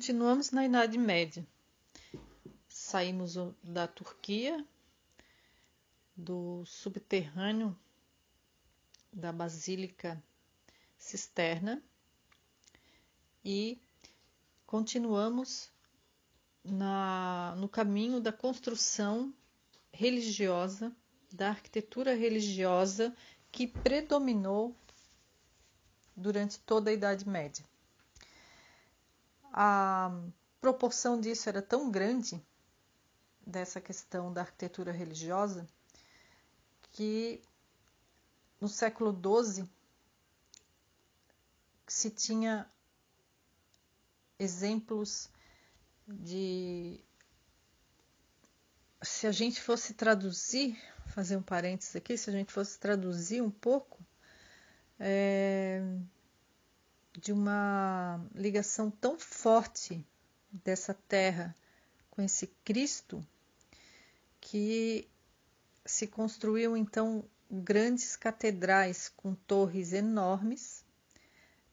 continuamos na Idade Média. Saímos da Turquia, do subterrâneo da Basílica Cisterna e continuamos na, no caminho da construção religiosa, da arquitetura religiosa que predominou durante toda a Idade Média. A proporção disso era tão grande, dessa questão da arquitetura religiosa, que no século XII se tinha exemplos de. Se a gente fosse traduzir, fazer um parênteses aqui, se a gente fosse traduzir um pouco, é, de uma ligação tão forte dessa terra com esse Cristo que se construiu então grandes catedrais com torres enormes,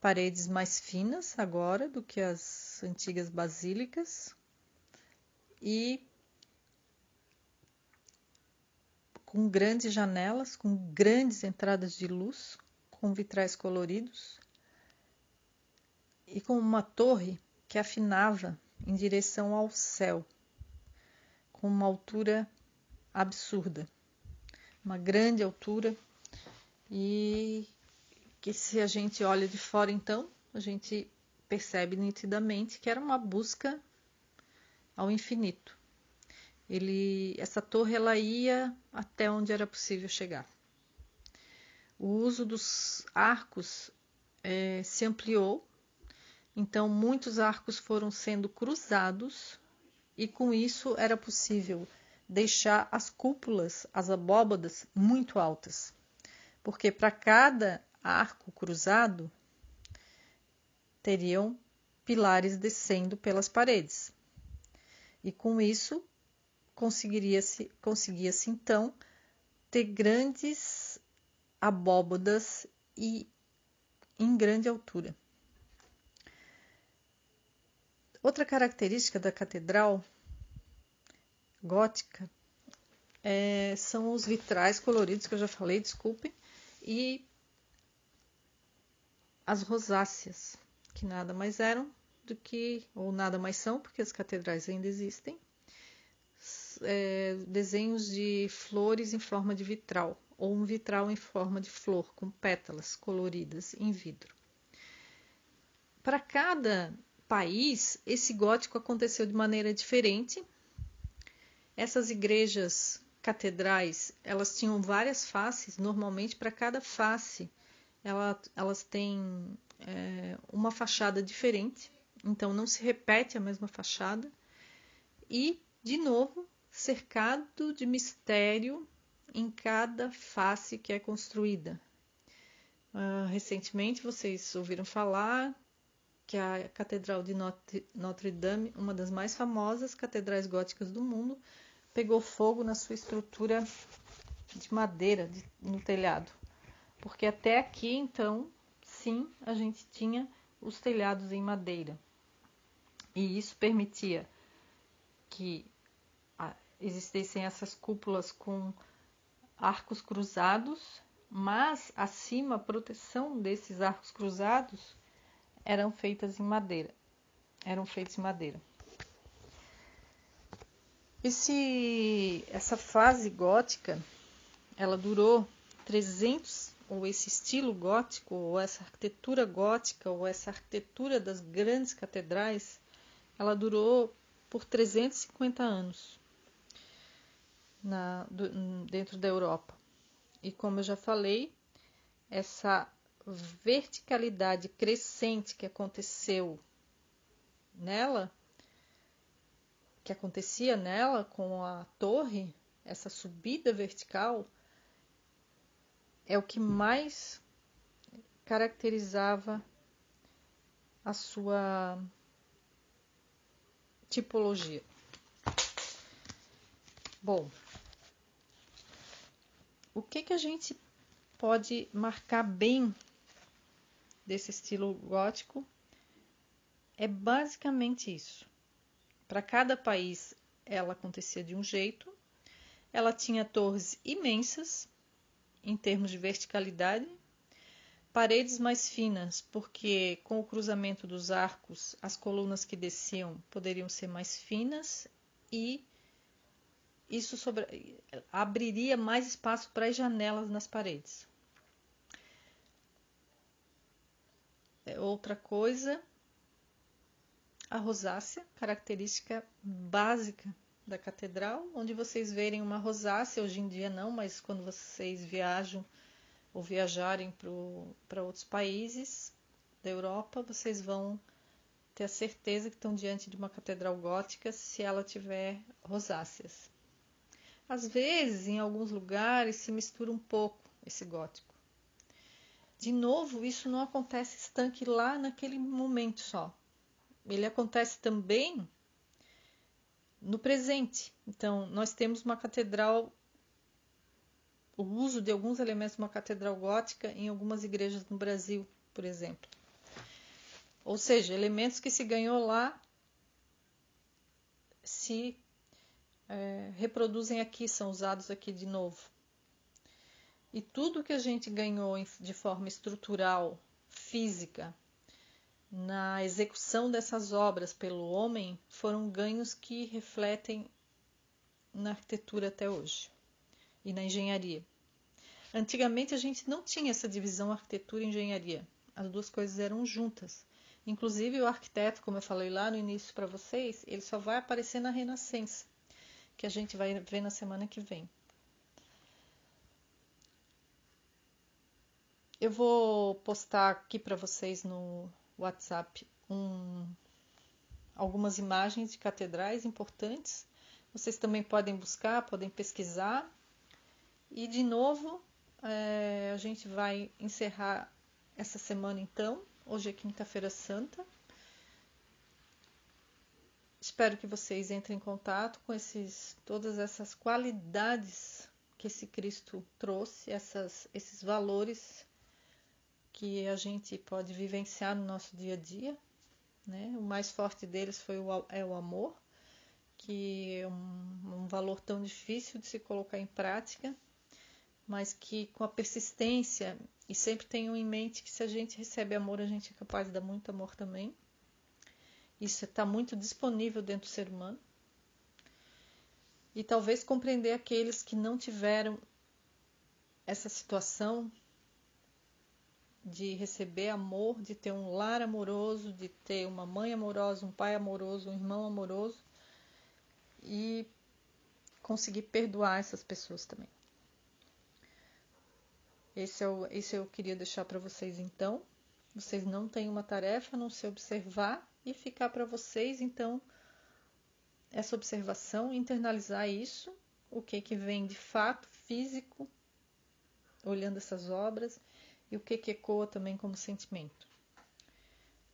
paredes mais finas agora do que as antigas basílicas e com grandes janelas, com grandes entradas de luz, com vitrais coloridos e com uma torre que afinava em direção ao céu, com uma altura absurda, uma grande altura e que se a gente olha de fora então, a gente percebe nitidamente que era uma busca ao infinito. Ele, essa torre ela ia até onde era possível chegar. O uso dos arcos é, se ampliou então, muitos arcos foram sendo cruzados e com isso era possível deixar as cúpulas, as abóbadas, muito altas. Porque para cada arco cruzado teriam pilares descendo pelas paredes. E com isso conseguiria-se conseguia-se então ter grandes abóbadas e em grande altura. Outra característica da catedral gótica é, são os vitrais coloridos que eu já falei, desculpe, e as rosáceas, que nada mais eram do que, ou nada mais são, porque as catedrais ainda existem, é, desenhos de flores em forma de vitral, ou um vitral em forma de flor, com pétalas coloridas em vidro. Para cada país, esse gótico aconteceu de maneira diferente. Essas igrejas catedrais, elas tinham várias faces, normalmente para cada face ela, elas têm é, uma fachada diferente, então não se repete a mesma fachada. E, de novo, cercado de mistério em cada face que é construída. Uh, recentemente vocês ouviram falar que a Catedral de Notre Dame, uma das mais famosas catedrais góticas do mundo, pegou fogo na sua estrutura de madeira de, no telhado. Porque até aqui, então, sim, a gente tinha os telhados em madeira. E isso permitia que existissem essas cúpulas com arcos cruzados, mas acima a proteção desses arcos cruzados eram feitas em madeira. Eram feitos em madeira. Esse, essa fase gótica, ela durou 300, ou esse estilo gótico, ou essa arquitetura gótica, ou essa arquitetura das grandes catedrais, ela durou por 350 anos na, do, dentro da Europa. E como eu já falei, essa verticalidade crescente que aconteceu nela, que acontecia nela com a torre, essa subida vertical, é o que mais caracterizava a sua tipologia. Bom, o que que a gente pode marcar bem desse estilo gótico É basicamente isso. Para cada país ela acontecia de um jeito. Ela tinha torres imensas em termos de verticalidade, paredes mais finas, porque com o cruzamento dos arcos, as colunas que desciam poderiam ser mais finas e isso sobre, abriria mais espaço para as janelas nas paredes. É outra coisa, a rosácea, característica básica da catedral, onde vocês verem uma rosácea, hoje em dia não, mas quando vocês viajam ou viajarem para outros países da Europa, vocês vão ter a certeza que estão diante de uma catedral gótica se ela tiver rosáceas. Às vezes, em alguns lugares, se mistura um pouco esse gótico. De novo, isso não acontece estanque lá naquele momento só. Ele acontece também no presente. Então, nós temos uma catedral, o uso de alguns elementos de uma catedral gótica em algumas igrejas no Brasil, por exemplo. Ou seja, elementos que se ganhou lá se é, reproduzem aqui, são usados aqui de novo. E tudo que a gente ganhou de forma estrutural, física, na execução dessas obras pelo homem foram ganhos que refletem na arquitetura até hoje e na engenharia. Antigamente a gente não tinha essa divisão arquitetura e engenharia. As duas coisas eram juntas. Inclusive o arquiteto, como eu falei lá no início para vocês, ele só vai aparecer na Renascença, que a gente vai ver na semana que vem. Eu vou postar aqui para vocês no WhatsApp um, algumas imagens de catedrais importantes. Vocês também podem buscar, podem pesquisar. E de novo, é, a gente vai encerrar essa semana então. Hoje é quinta-feira santa. Espero que vocês entrem em contato com esses, todas essas qualidades que esse Cristo trouxe, essas, esses valores que a gente pode vivenciar no nosso dia a dia. Né? O mais forte deles foi o, é o amor, que é um, um valor tão difícil de se colocar em prática, mas que com a persistência, e sempre tenham em mente que se a gente recebe amor, a gente é capaz de dar muito amor também. Isso está muito disponível dentro do ser humano. E talvez compreender aqueles que não tiveram essa situação de receber amor, de ter um lar amoroso, de ter uma mãe amorosa, um pai amoroso, um irmão amoroso e conseguir perdoar essas pessoas também. Esse é o, esse eu queria deixar para vocês então. Vocês não têm uma tarefa a não se observar e ficar para vocês então essa observação, internalizar isso, o que que vem de fato físico, olhando essas obras e o que, que ecoa também como sentimento.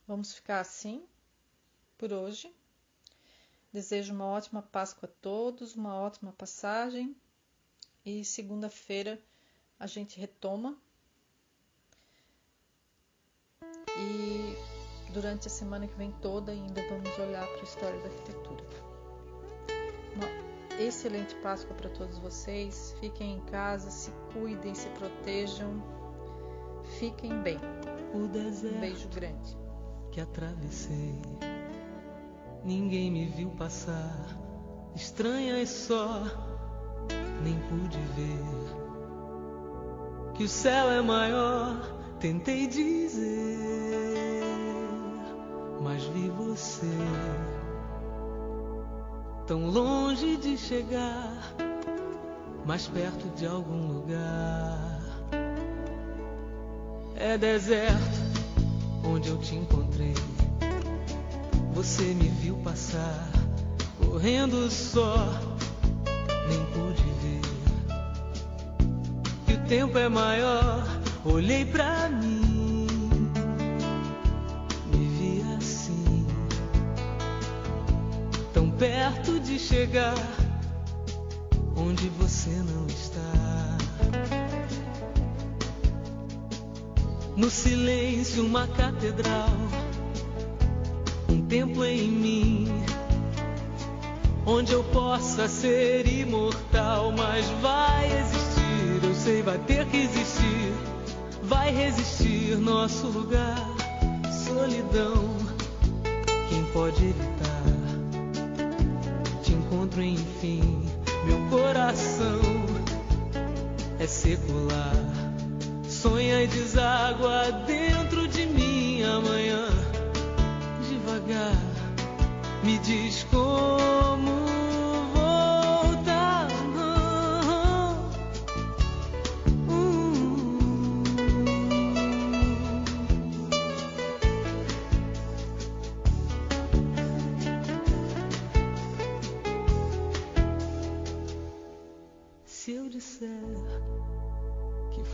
Vamos ficar assim por hoje. Desejo uma ótima Páscoa a todos, uma ótima passagem e segunda-feira a gente retoma. E durante a semana que vem toda ainda vamos olhar para a história da arquitetura. Uma excelente Páscoa para todos vocês. Fiquem em casa, se cuidem, se protejam. Fiquem bem. O deserto um beijo grande. Que atravessei. Ninguém me viu passar. Estranha e só. Nem pude ver. Que o céu é maior. Tentei dizer. Mas vi você. Tão longe de chegar. Mais perto de algum lugar é deserto onde eu te encontrei. Você me viu passar, correndo só, nem pude ver. Que o tempo é maior, olhei pra mim, me vi assim, tão perto de chegar onde você não está. No silêncio, uma catedral. Um templo em mim, onde eu possa ser imortal, mas vai existir, eu sei, vai ter que existir, vai resistir nosso lugar, solidão, quem pode evitar? Te encontro enfim, meu coração é secular, sonha e deságua dentro de mim amanhã me diz como voltar. Se eu disser